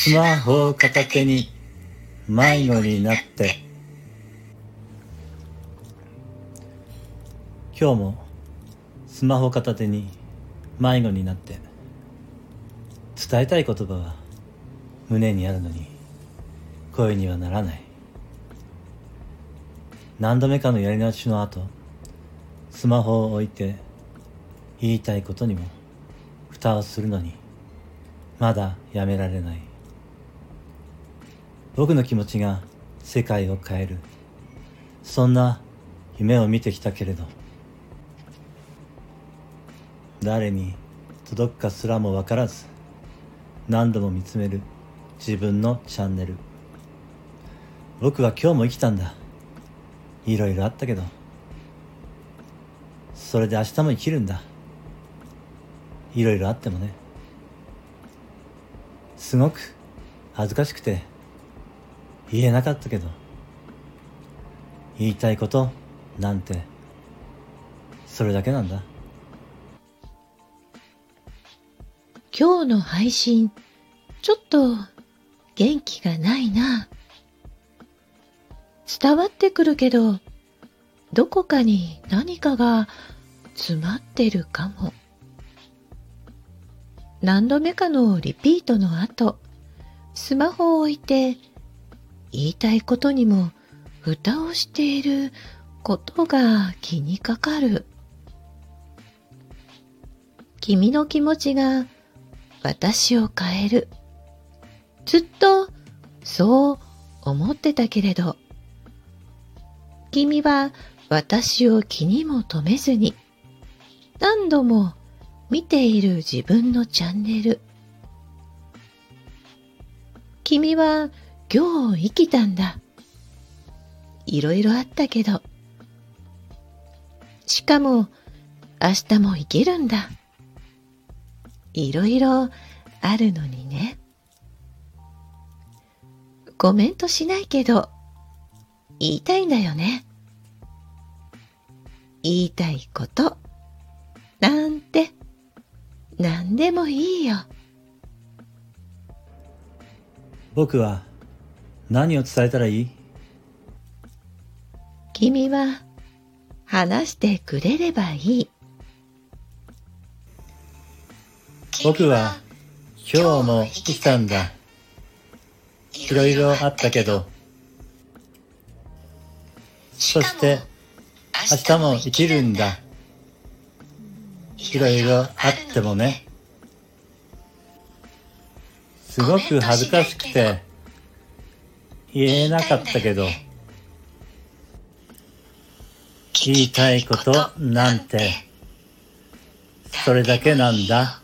スマホを片手に迷子になって。今日もスマホ片手に迷子になって。伝えたい言葉は胸にあるのに声にはならない。何度目かのやり直しの後スマホを置いて言いたいことにも蓋をするのにまだやめられない。僕の気持ちが世界を変える。そんな夢を見てきたけれど誰に届くかすらも分からず何度も見つめる自分のチャンネル。僕は今日も生きたんだ。いろいろあったけどそれで明日も生きるんだ。いろいろあってもね。すごく恥ずかしくて言えなかったけど。言いたいことなんて。それだけなんだ。今日の配信ちょっと元気がないな。伝わってくるけどどこかに何かが詰まってるかも。何度目かのリピートの後、スマホを置いて言いたいことにも蓋をしていることが気にかかる。君の気持ちが私を変える。ずっとそう思ってたけれど、君は私を気にも留めずに何度も見ている自分のチャンネル。君は今日生きたんだ。いろいろあったけど。しかも明日も生きるんだ。いろいろあるのにね。コメントしないけど、言いたいんだよね。言いたいこと、なんて、なんでもいいよ。僕は何を伝えたらいい？君は話してくれればいい。僕は今日も生きたんだ。いろいろあったけど、そして明日も生きるんだ。いろいろあってもね。すごく恥ずかしくて言えなかったけど、言いたいことなんて、それだけなんだ。